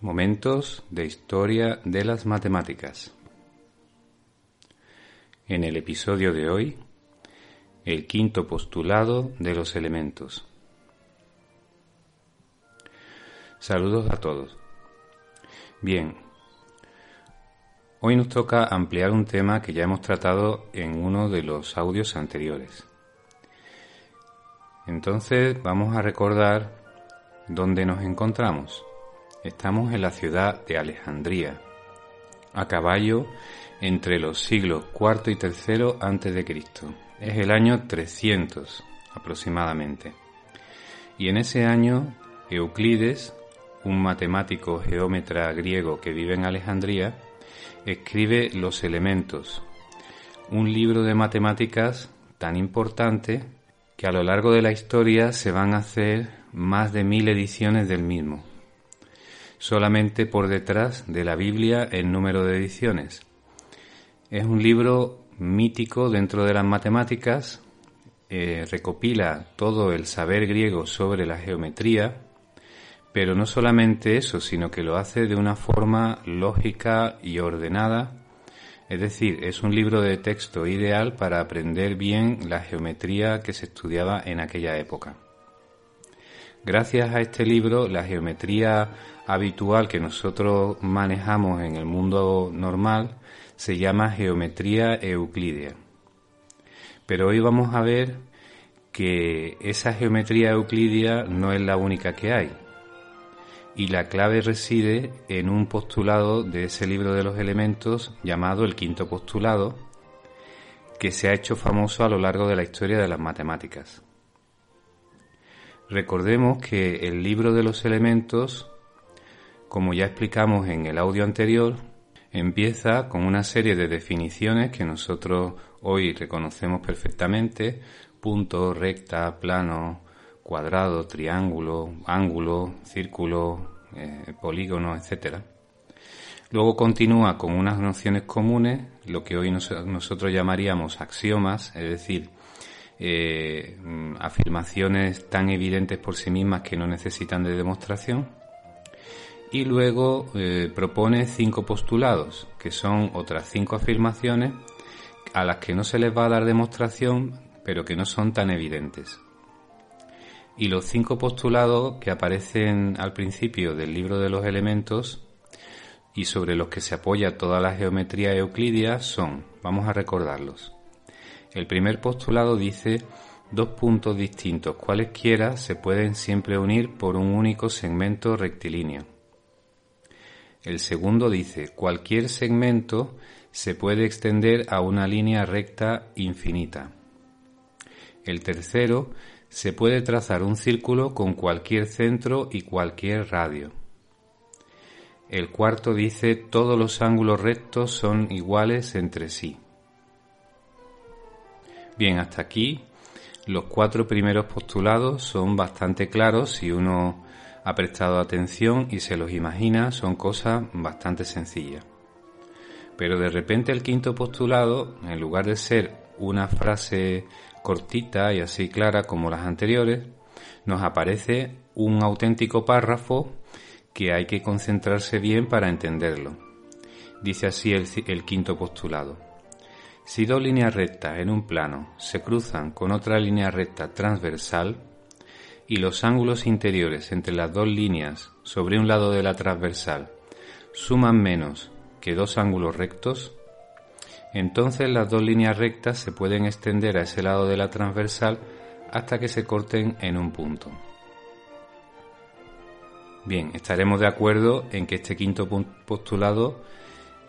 Momentos de historia de las matemáticas. En el episodio de hoy, el quinto postulado de los elementos. Saludos a todos. Bien, hoy nos toca ampliar un tema que ya hemos tratado en uno de los audios anteriores. Entonces vamos a recordar dónde nos encontramos. Estamos en la ciudad de Alejandría, a caballo entre los siglos IV y III antes de. Es el año 300 aproximadamente. Y en ese año Euclides, un matemático geómetra griego que vive en Alejandría, escribe Los Elementos, un libro de matemáticas tan importante que a lo largo de la historia se van a hacer más de mil ediciones del mismo solamente por detrás de la Biblia en número de ediciones. Es un libro mítico dentro de las matemáticas, eh, recopila todo el saber griego sobre la geometría, pero no solamente eso, sino que lo hace de una forma lógica y ordenada, es decir, es un libro de texto ideal para aprender bien la geometría que se estudiaba en aquella época. Gracias a este libro, la geometría habitual que nosotros manejamos en el mundo normal se llama geometría euclídea. Pero hoy vamos a ver que esa geometría euclídea no es la única que hay. Y la clave reside en un postulado de ese libro de los elementos llamado el quinto postulado, que se ha hecho famoso a lo largo de la historia de las matemáticas. Recordemos que el libro de los elementos como ya explicamos en el audio anterior, empieza con una serie de definiciones que nosotros hoy reconocemos perfectamente, punto, recta, plano, cuadrado, triángulo, ángulo, círculo, eh, polígono, etc. Luego continúa con unas nociones comunes, lo que hoy nosotros llamaríamos axiomas, es decir, eh, afirmaciones tan evidentes por sí mismas que no necesitan de demostración y luego eh, propone cinco postulados, que son otras cinco afirmaciones a las que no se les va a dar demostración, pero que no son tan evidentes. Y los cinco postulados que aparecen al principio del libro de los elementos y sobre los que se apoya toda la geometría euclidia son, vamos a recordarlos. El primer postulado dice dos puntos distintos cualesquiera se pueden siempre unir por un único segmento rectilíneo. El segundo dice, cualquier segmento se puede extender a una línea recta infinita. El tercero, se puede trazar un círculo con cualquier centro y cualquier radio. El cuarto dice, todos los ángulos rectos son iguales entre sí. Bien, hasta aquí los cuatro primeros postulados son bastante claros si uno ha prestado atención y se los imagina, son cosas bastante sencillas. Pero de repente el quinto postulado, en lugar de ser una frase cortita y así clara como las anteriores, nos aparece un auténtico párrafo que hay que concentrarse bien para entenderlo. Dice así el, el quinto postulado. Si dos líneas rectas en un plano se cruzan con otra línea recta transversal, y los ángulos interiores entre las dos líneas sobre un lado de la transversal suman menos que dos ángulos rectos, entonces las dos líneas rectas se pueden extender a ese lado de la transversal hasta que se corten en un punto. Bien, estaremos de acuerdo en que este quinto postulado,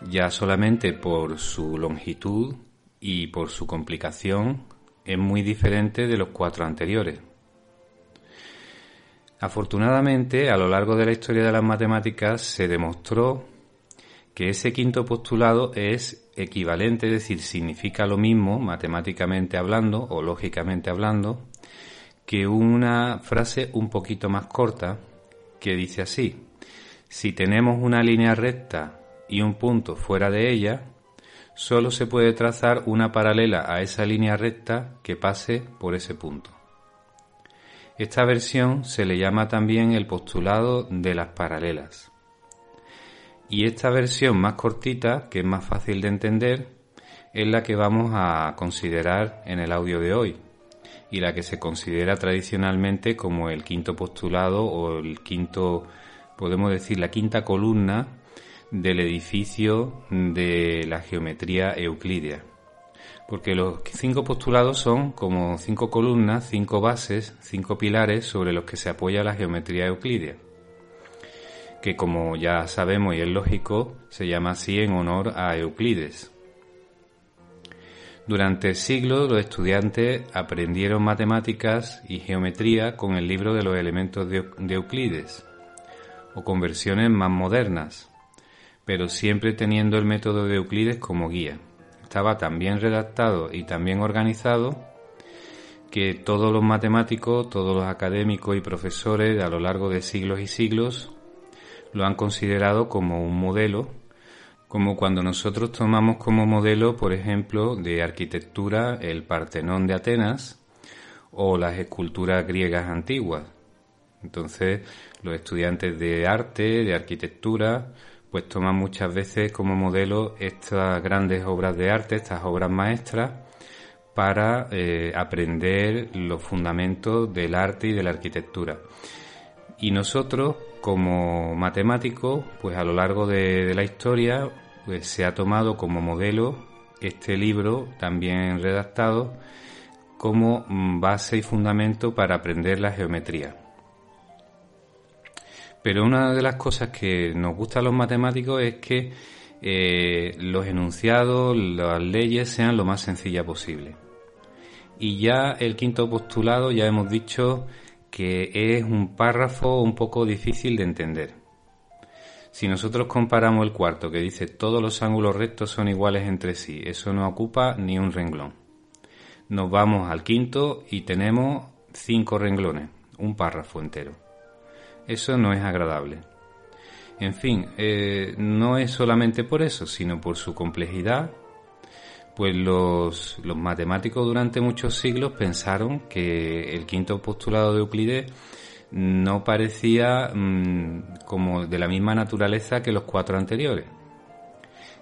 ya solamente por su longitud y por su complicación, es muy diferente de los cuatro anteriores. Afortunadamente, a lo largo de la historia de las matemáticas se demostró que ese quinto postulado es equivalente, es decir, significa lo mismo matemáticamente hablando o lógicamente hablando, que una frase un poquito más corta que dice así, si tenemos una línea recta y un punto fuera de ella, solo se puede trazar una paralela a esa línea recta que pase por ese punto. Esta versión se le llama también el postulado de las paralelas. Y esta versión más cortita, que es más fácil de entender, es la que vamos a considerar en el audio de hoy y la que se considera tradicionalmente como el quinto postulado o el quinto, podemos decir, la quinta columna del edificio de la geometría euclídea. Porque los cinco postulados son como cinco columnas, cinco bases, cinco pilares sobre los que se apoya la geometría euclídea que como ya sabemos y es lógico, se llama así en honor a Euclides. Durante siglos los estudiantes aprendieron matemáticas y geometría con el libro de los elementos de, Euclides, o con versiones más modernas, pero siempre teniendo el método de Euclides como guía. Estaba tan bien redactado y tan bien organizado que todos los matemáticos, todos los académicos y profesores a lo largo de siglos y siglos lo han considerado como un modelo, como cuando nosotros tomamos como modelo, por ejemplo, de arquitectura el Partenón de Atenas o las esculturas griegas antiguas. Entonces, los estudiantes de arte, de arquitectura, pues toman muchas veces como modelo estas grandes obras de arte, estas obras maestras, para eh, aprender los fundamentos del arte y de la arquitectura. Y nosotros, como matemáticos, pues a lo largo de, la historia, pues se ha tomado como modelo este libro, también redactado, como mm, base y fundamento para aprender la geometría. Pero una de las cosas que nos gusta a los matemáticos es que eh, los enunciados, las leyes sean lo más sencilla posible. Y ya el quinto postulado, ya hemos dicho que es un párrafo un poco difícil de entender. Si nosotros comparamos el cuarto que dice todos los ángulos rectos son iguales entre sí, eso no ocupa ni un renglón. Nos vamos al quinto y tenemos cinco renglones, un párrafo entero. Eso no es agradable. En fin, eh, no es solamente por eso, sino por su complejidad pues los, matemáticos durante muchos siglos pensaron que el quinto postulado de Euclides no parecía mm, como de la misma naturaleza que los cuatro anteriores.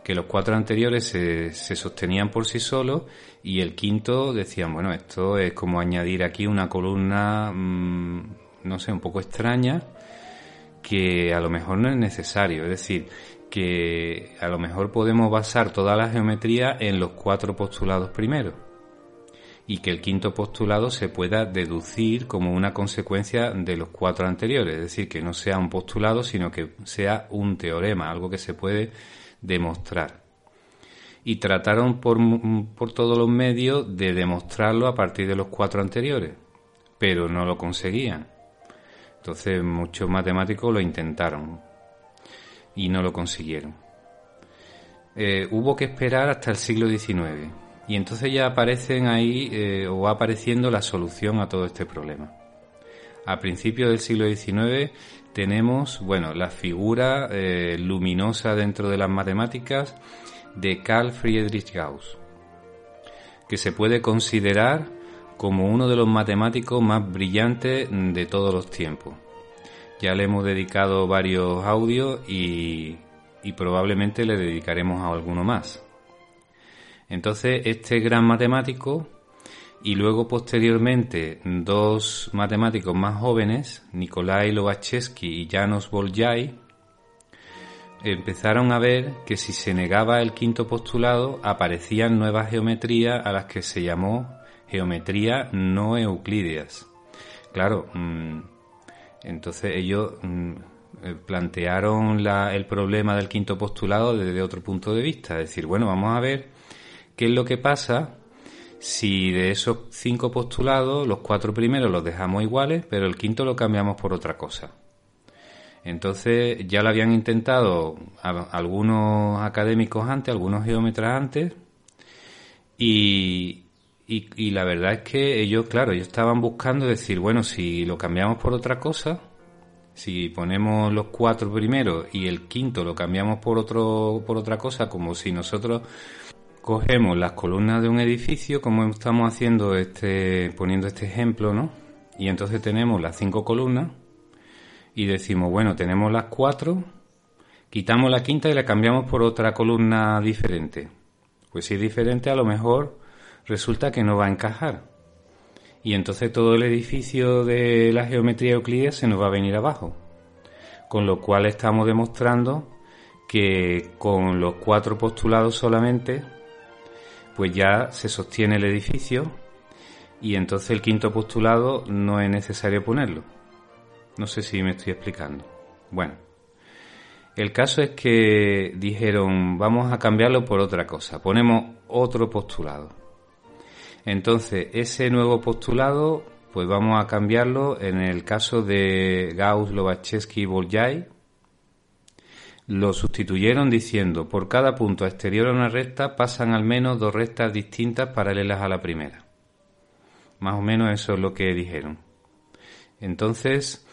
Que los cuatro anteriores se, sostenían por sí solos y el quinto decían, bueno, esto es como añadir aquí una columna, mm, no sé, un poco extraña, que a lo mejor no es necesario. Es decir, que a lo mejor podemos basar toda la geometría en los cuatro postulados primeros y que el quinto postulado se pueda deducir como una consecuencia de los cuatro anteriores, es decir, que no sea un postulado, sino que sea un teorema, algo que se puede demostrar. Y trataron por, por todos los medios de demostrarlo a partir de los cuatro anteriores, pero no lo conseguían. Entonces muchos matemáticos lo intentaron, y no lo consiguieron. Eh, hubo que esperar hasta el siglo XIX y entonces ya aparecen ahí eh, o va apareciendo la solución a todo este problema. A principios del siglo XIX tenemos, bueno, la figura eh, luminosa dentro de las matemáticas de Carl Friedrich Gauss, que se puede considerar como uno de los matemáticos más brillantes de todos los tiempos. Ya le hemos dedicado varios audios y, probablemente le dedicaremos a alguno más. Entonces, este gran matemático y luego posteriormente dos matemáticos más jóvenes, Nikolai Lobachevsky y Janos Bolyai, empezaron a ver que si se negaba el quinto postulado aparecían nuevas geometrías a las que se llamó geometría no euclídeas. Claro, mm, entonces ellos mm, eh, plantearon el problema del quinto postulado desde otro punto de vista, es decir, bueno, vamos a ver qué es lo que pasa si de esos cinco postulados los cuatro primeros los dejamos iguales, pero el quinto lo cambiamos por otra cosa. Entonces ya lo habían intentado algunos académicos antes, algunos geómetras antes, y, y, la verdad es que ellos, claro, ellos estaban buscando decir, bueno, si lo cambiamos por otra cosa, si ponemos los cuatro primeros y el quinto lo cambiamos por otro, por otra cosa, como si nosotros cogemos las columnas de un edificio, como estamos haciendo este, poniendo este ejemplo, ¿no? Y entonces tenemos las cinco columnas y decimos, bueno, tenemos las cuatro Quitamos la quinta y la cambiamos por otra columna diferente. Pues si es diferente, a lo mejor resulta que no va a encajar. Y entonces todo el edificio de la geometría euclídea se nos va a venir abajo. Con lo cual estamos demostrando que con los cuatro postulados solamente, pues ya se sostiene el edificio y entonces el quinto postulado no es necesario ponerlo. No sé si me estoy explicando. Bueno, el caso es que dijeron vamos a cambiarlo por otra cosa, ponemos otro postulado. Entonces ese nuevo postulado pues vamos a cambiarlo en el caso de Gauss, Lobachevsky y Bolyai. Lo sustituyeron diciendo por cada punto exterior a una recta pasan al menos dos rectas distintas paralelas a la primera. Más o menos eso es lo que dijeron. Entonces,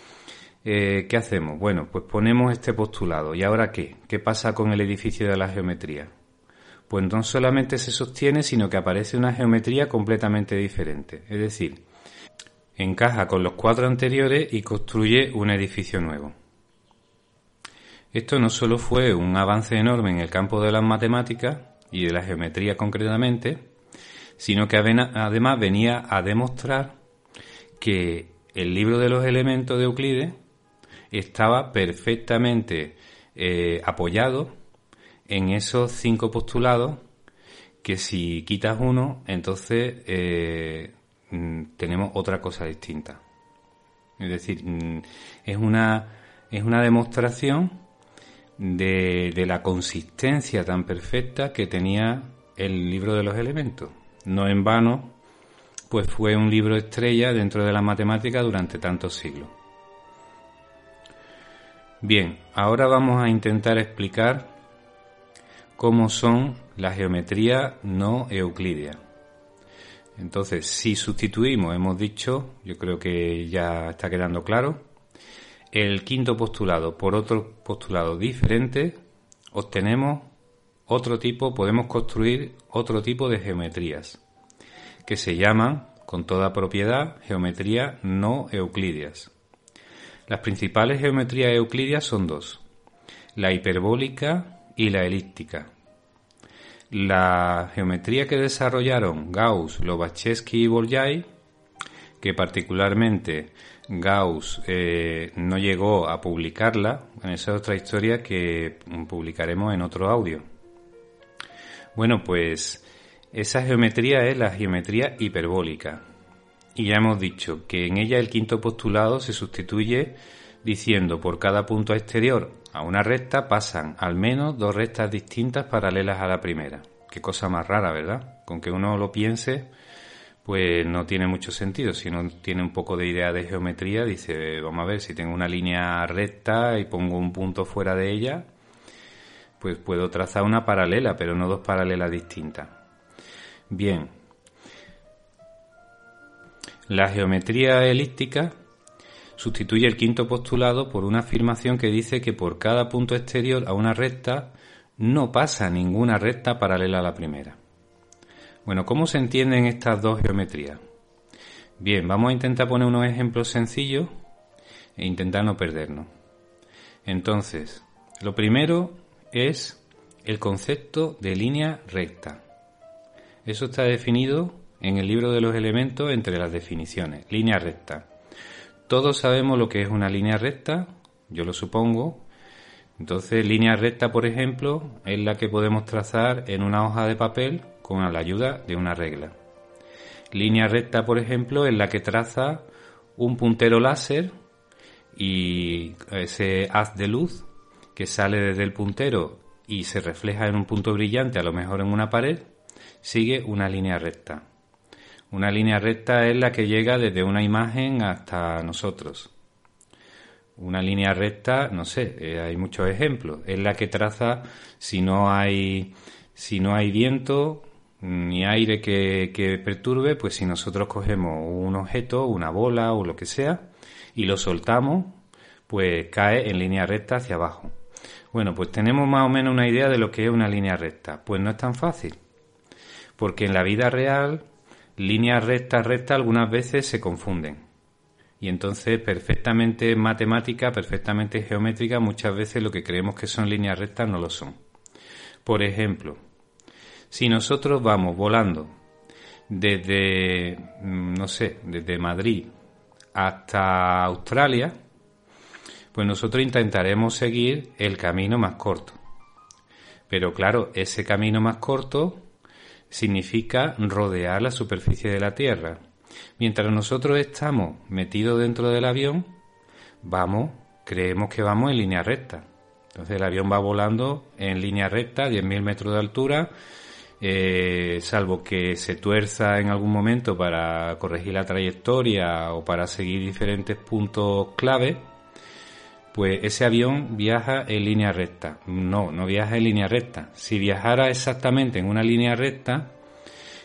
eh, ¿qué hacemos? Bueno, pues ponemos este postulado. ¿Y ahora qué? ¿Qué pasa con el edificio de la geometría? Pues no solamente se sostiene, sino que aparece una geometría completamente diferente. Es decir, encaja con los cuatro anteriores y construye un edificio nuevo. Esto no solo fue un avance enorme en el campo de las matemáticas y de la geometría concretamente, sino que además venía a demostrar que el libro de los elementos de Euclides estaba perfectamente eh, apoyado en esos cinco postulados que si quitas uno, entonces eh, mm, tenemos otra cosa distinta. Es decir, mm, es una, es una demostración de, de la consistencia tan perfecta que tenía el libro de los elementos. No en vano, pues fue un libro estrella dentro de la matemática durante tantos siglos. Bien, ahora vamos a intentar explicar cómo son las geometrías no euclideas. Entonces, si sustituimos, hemos dicho, yo creo que ya está quedando claro, el quinto postulado por otro postulado diferente, obtenemos otro tipo, podemos construir otro tipo de geometrías, que se llaman, con toda propiedad, geometría no euclideas. Las principales geometrías euclidias son dos, la hiperbólica y la elíptica. La geometría que desarrollaron Gauss, Lobachevsky y Bolyai, que particularmente Gauss eh, no llegó a publicarla, esa otra historia que publicaremos en otro audio. Bueno, pues esa geometría es la geometría hiperbólica, y ya hemos dicho que en ella el quinto postulado se sustituye diciendo por cada punto exterior a una recta pasan al menos dos rectas distintas paralelas a la primera. Qué cosa más rara, ¿verdad? Con que uno lo piense, pues no tiene mucho sentido. Si uno tiene un poco de idea de geometría, dice, vamos a ver, si tengo una línea recta y pongo un punto fuera de ella, pues puedo trazar una paralela, pero no dos paralelas distintas. Bien, la geometría elíptica sustituye el quinto postulado por una afirmación que dice que por cada punto exterior a una recta no pasa ninguna recta paralela a la primera. Bueno, ¿cómo se entienden estas dos geometrías? Bien, vamos a intentar poner unos ejemplos sencillos e intentar no perdernos. Entonces, lo primero es el concepto de línea recta. Eso está definido en el libro de los elementos entre las definiciones. Línea recta. Todos sabemos lo que es una línea recta, yo lo supongo. Entonces, línea recta, por ejemplo, es la que podemos trazar en una hoja de papel con la ayuda de una regla. Línea recta, por ejemplo, es la que traza un puntero láser y ese haz de luz que sale desde el puntero y se refleja en un punto brillante, a lo mejor en una pared, sigue una línea recta. Una línea recta es la que llega desde una imagen hasta nosotros. Una línea recta, no sé, eh, hay muchos ejemplos. Es la que traza si no hay, si no hay viento ni aire que, que perturbe, pues si nosotros cogemos un objeto, una bola o lo que sea, y lo soltamos, pues cae en línea recta hacia abajo. Bueno, pues tenemos más o menos una idea de lo que es una línea recta. Pues no es tan fácil, porque en la vida real líneas rectas, rectas algunas veces se confunden. Y entonces perfectamente matemática, perfectamente geométrica, muchas veces lo que creemos que son líneas rectas no lo son. Por ejemplo, si nosotros vamos volando desde, mm, no sé, desde Madrid hasta Australia, pues nosotros intentaremos seguir el camino más corto. Pero claro, ese camino más corto significa rodear la superficie de la Tierra. Mientras nosotros estamos metidos dentro del avión, vamos, creemos que vamos en línea recta. Entonces el avión va volando en línea recta, 10.000 metros de altura, eh, salvo que se tuerza en algún momento para corregir la trayectoria o para seguir diferentes puntos clave, pues ese avión viaja en línea recta. No, no viaja en línea recta. Si viajara exactamente en una línea recta,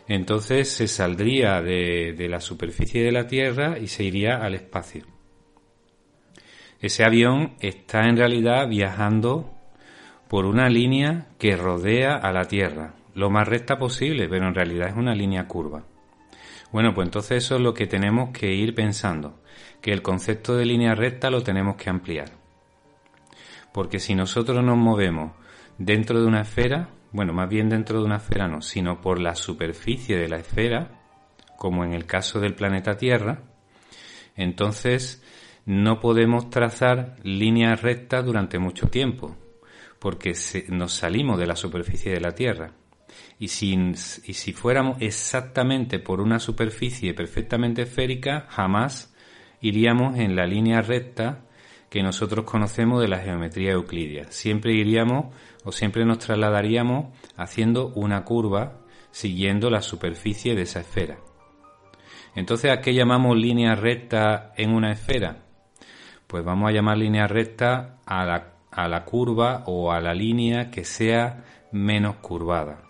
entonces se saldría de, la superficie de la Tierra y se iría al espacio. Ese avión está en realidad viajando por una línea que rodea a la Tierra lo más recta posible, pero en realidad es una línea curva. Bueno, pues entonces eso es lo que tenemos que ir pensando, que el concepto de línea recta lo tenemos que ampliar. Porque si nosotros nos movemos dentro de una esfera, bueno, más bien dentro de una esfera no, sino por la superficie de la esfera, como en el caso del planeta Tierra, entonces no podemos trazar líneas rectas durante mucho tiempo, porque nos salimos de la superficie de la Tierra. Y si, y si fuéramos exactamente por una superficie perfectamente esférica, jamás iríamos en la línea recta que nosotros conocemos de la geometría euclidia. Siempre iríamos o siempre nos trasladaríamos haciendo una curva siguiendo la superficie de esa esfera. Entonces, ¿a qué llamamos línea recta en una esfera? Pues vamos a llamar línea recta a la, a la curva o a la línea que sea menos curvada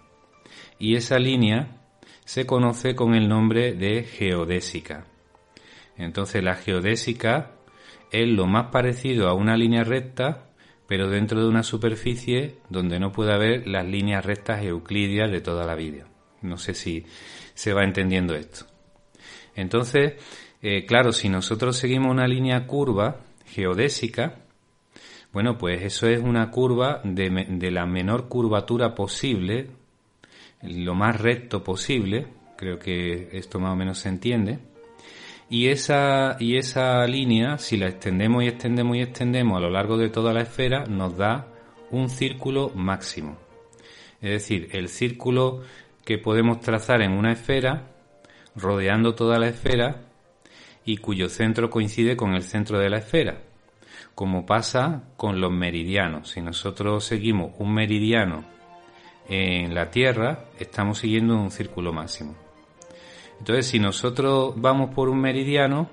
y esa línea se conoce con el nombre de geodésica. Entonces la geodésica es lo más parecido a una línea recta, pero dentro de una superficie donde no puede haber las líneas rectas euclidias de toda la vida. No sé si se va entendiendo esto. Entonces, eh, claro, si nosotros seguimos una línea curva geodésica, bueno, pues eso es una curva de, de la menor curvatura posible lo más recto posible, creo que esto más o menos se entiende, y esa, y esa línea, si la extendemos y extendemos y extendemos a lo largo de toda la esfera, nos da un círculo máximo. Es decir, el círculo que podemos trazar en una esfera, rodeando toda la esfera, y cuyo centro coincide con el centro de la esfera, como pasa con los meridianos. Si nosotros seguimos un meridiano en la Tierra estamos siguiendo un círculo máximo. Entonces, si nosotros vamos por un meridiano,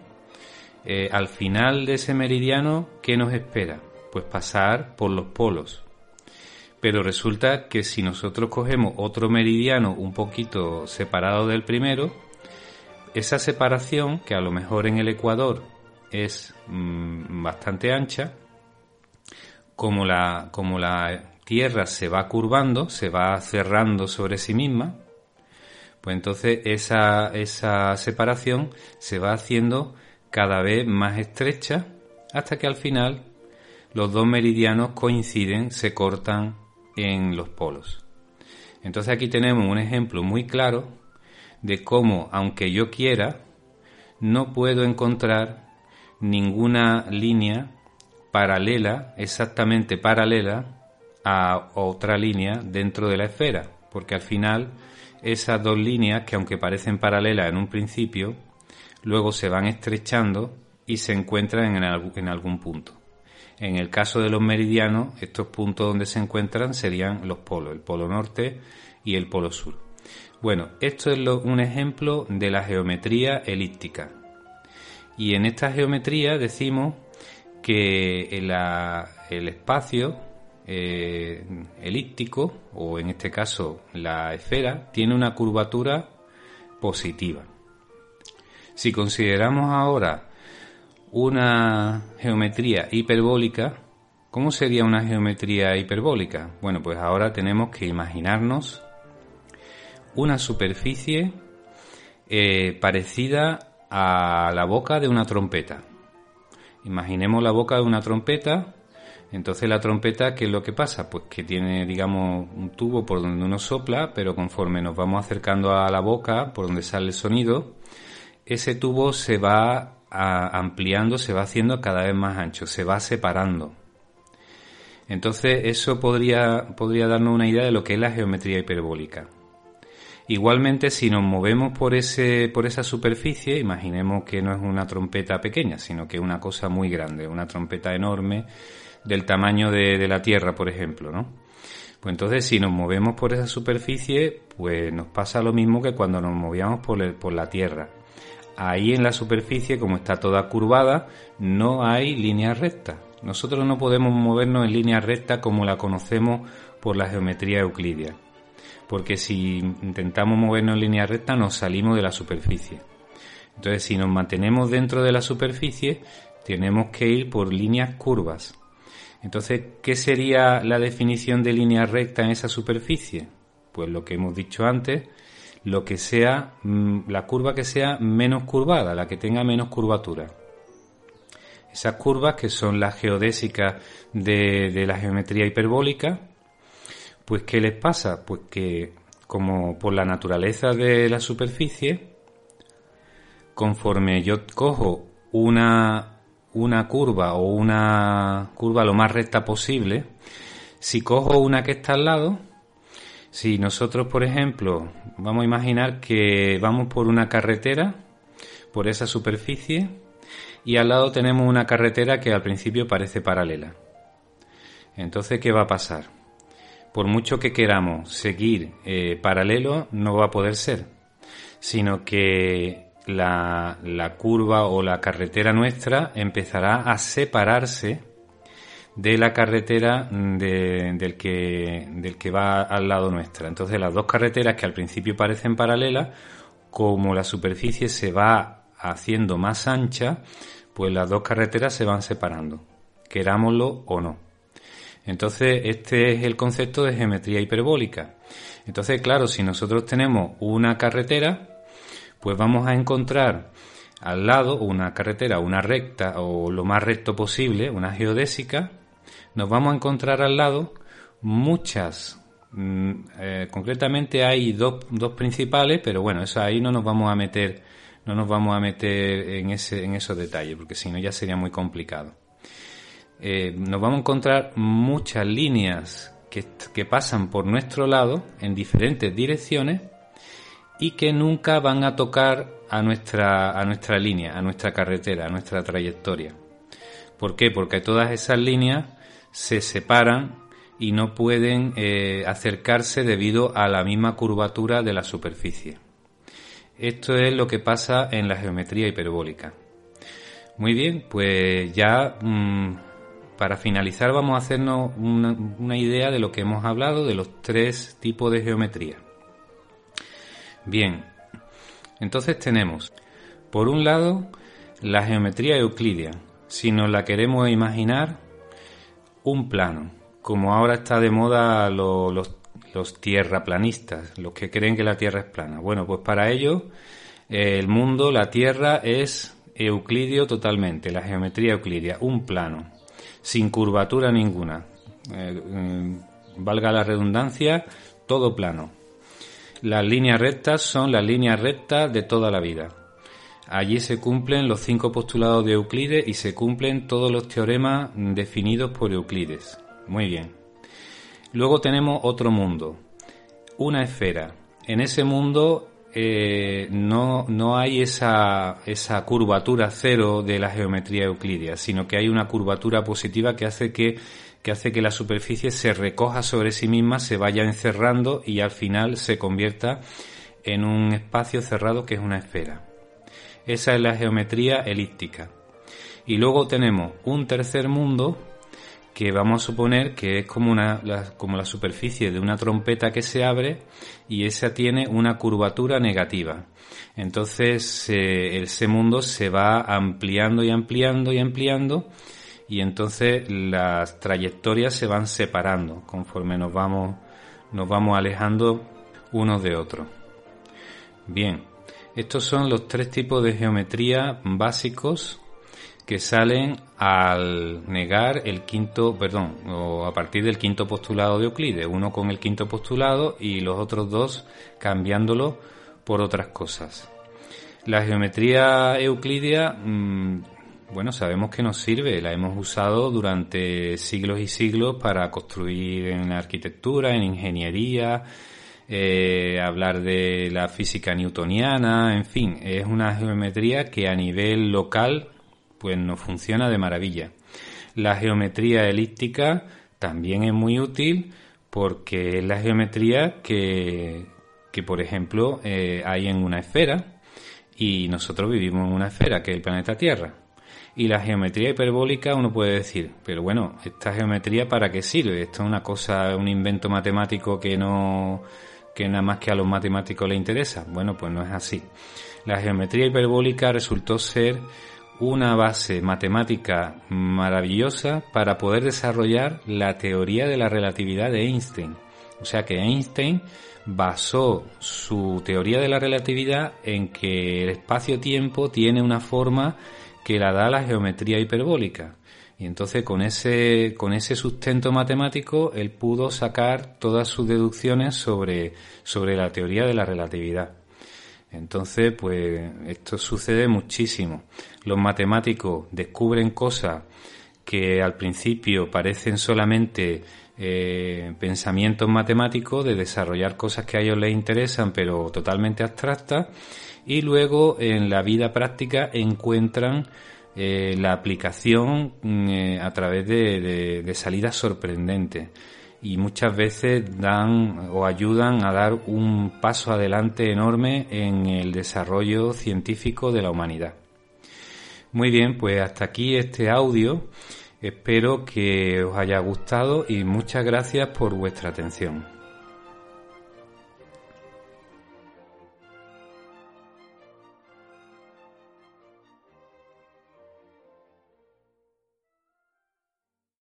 eh, al final de ese meridiano, ¿qué nos espera? Pues pasar por los polos. Pero resulta que si nosotros cogemos otro meridiano un poquito separado del primero, esa separación, que a lo mejor en el Ecuador es mm, bastante ancha, como la, como la Tierra se va curvando, se va cerrando sobre sí misma, pues entonces esa, esa separación se va haciendo cada vez más estrecha hasta que al final los dos meridianos coinciden, se cortan en los polos. Entonces aquí tenemos un ejemplo muy claro de cómo, aunque yo quiera, no puedo encontrar ninguna línea paralela, exactamente paralela, a otra línea dentro de la esfera, porque al final esas dos líneas, que aunque parecen paralelas en un principio, luego se van estrechando y se encuentran en, algún punto. En el caso de los meridianos, estos puntos donde se encuentran serían los polos, el polo norte y el polo sur. Bueno, esto es un ejemplo de la geometría elíptica. Y en esta geometría decimos que el espacio eh, elíptico, o en este caso la esfera, tiene una curvatura positiva. Si consideramos ahora una geometría hiperbólica, ¿cómo sería una geometría hiperbólica? Bueno, pues ahora tenemos que imaginarnos una superficie eh, parecida a la boca de una trompeta. Imaginemos la boca de una trompeta. Entonces la trompeta, ¿qué es lo que pasa? Pues que tiene, digamos, un tubo por donde uno sopla, pero conforme nos vamos acercando a la boca, por donde sale el sonido, ese tubo se va ampliando, se va haciendo cada vez más ancho, se va separando. Entonces eso podría, podría darnos una idea de lo que es la geometría hiperbólica. Igualmente, si nos movemos por, ese, por esa superficie, imaginemos que no es una trompeta pequeña, sino que es una cosa muy grande, una trompeta enorme del tamaño de, la Tierra, por ejemplo, ¿no? Pues entonces, si nos movemos por esa superficie, pues nos pasa lo mismo que cuando nos movíamos por, por la Tierra. Ahí en la superficie, como está toda curvada, no hay líneas rectas. Nosotros no podemos movernos en línea recta como la conocemos por la geometría euclidia porque si intentamos movernos en línea recta nos salimos de la superficie. Entonces, si nos mantenemos dentro de la superficie, tenemos que ir por líneas curvas. Entonces, ¿qué sería la definición de línea recta en esa superficie? Pues lo que hemos dicho antes, lo que sea, mm, la curva que sea menos curvada, la que tenga menos curvatura. Esas curvas que son las geodésicas de, de la geometría hiperbólica, pues ¿qué les pasa? Pues que como por la naturaleza de la superficie, conforme yo cojo una, una curva o una curva lo más recta posible, si cojo una que está al lado, si nosotros, por ejemplo, vamos a imaginar que vamos por una carretera, por esa superficie, y al lado tenemos una carretera que al principio parece paralela. Entonces, ¿qué va a pasar? Por mucho que queramos seguir eh, paralelo, no va a poder ser, sino que la, curva o la carretera nuestra empezará a separarse de la carretera del, que, del que va al lado nuestra. Entonces las dos carreteras que al principio parecen paralelas, como la superficie se va haciendo más ancha, pues las dos carreteras se van separando, querámoslo o no. Entonces, este es el concepto de geometría hiperbólica. Entonces, claro, si nosotros tenemos una carretera, pues vamos a encontrar al lado una carretera, una recta o lo más recto posible, una geodésica, nos vamos a encontrar al lado muchas, mm, eh, concretamente hay dos, dos principales, pero bueno, eso ahí no nos vamos a meter, no nos vamos a meter en ese, en esos detalles, porque si no ya sería muy complicado. Eh, nos vamos a encontrar muchas líneas que, pasan por nuestro lado en diferentes direcciones y que nunca van a tocar a nuestra, a nuestra línea, a nuestra carretera, a nuestra trayectoria. ¿Por qué? Porque todas esas líneas se separan y no pueden eh, acercarse debido a la misma curvatura de la superficie. Esto es lo que pasa en la geometría hiperbólica. Muy bien, pues ya mm, para finalizar vamos a hacernos una, idea de lo que hemos hablado de los tres tipos de geometría. Bien, entonces tenemos, por un lado, la geometría euclidia. Si nos la queremos imaginar, un plano, como ahora está de moda los, los tierraplanistas, los que creen que la Tierra es plana. Bueno, pues para ello, el mundo, la Tierra es euclidio totalmente, la geometría euclidia, un plano sin curvatura ninguna. Eh, mm, valga la redundancia, todo plano. Las líneas rectas son las líneas rectas de toda la vida. Allí se cumplen los cinco postulados de Euclides y se cumplen todos los teoremas definidos por Euclides. Muy bien. Luego tenemos otro mundo, una esfera. En ese mundo eh, no, no hay esa, esa curvatura cero de la geometría euclidia, sino que hay una curvatura positiva que hace que, que hace que la superficie se recoja sobre sí misma, se vaya encerrando y al final se convierta en un espacio cerrado que es una esfera. Esa es la geometría elíptica. Y luego tenemos un tercer mundo que vamos a suponer que es como, una, la, como la superficie de una trompeta que se abre y esa tiene una curvatura negativa. Entonces ese mundo se va ampliando y ampliando y ampliando y entonces las trayectorias se van separando conforme nos vamos, nos vamos alejando unos de otros. Bien, Estos son los tres tipos de geometría básicos que salen al negar el quinto, perdón, o a partir del quinto postulado de Euclides, uno con el quinto postulado y los otros dos cambiándolo por otras cosas. La geometría euclidia, mm, bueno, sabemos que nos sirve, la hemos usado durante siglos y siglos para construir en arquitectura, en ingeniería, eh, hablar de la física newtoniana, en fin, es una geometría que a nivel local pues nos funciona de maravilla. La geometría elíptica también es muy útil porque es la geometría que, que por ejemplo, eh, hay en una esfera y nosotros vivimos en una esfera que es el planeta Tierra. Y la geometría hiperbólica uno puede decir, pero bueno, ¿esta geometría para qué sirve? Esto es una cosa, un invento matemático que no, que nada más que a los matemáticos les interesa. Bueno, pues no es así. La geometría hiperbólica resultó ser una base matemática maravillosa para poder desarrollar la teoría de la relatividad de Einstein. O sea que Einstein basó su teoría de la relatividad en que el espacio-tiempo tiene una forma que la da la geometría hiperbólica. Y entonces con ese, con ese sustento matemático él pudo sacar todas sus deducciones sobre, sobre la teoría de la relatividad. Entonces, pues esto sucede muchísimo. Los matemáticos descubren cosas que al principio parecen solamente eh, pensamientos matemáticos de desarrollar cosas que a ellos les interesan pero totalmente abstractas y luego en la vida práctica encuentran eh, la aplicación mm, eh, a través de, de salidas sorprendentes y muchas veces dan o ayudan a dar un paso adelante enorme en el desarrollo científico de la humanidad. Muy bien, pues hasta aquí este audio. Espero que os haya gustado y muchas gracias por vuestra atención.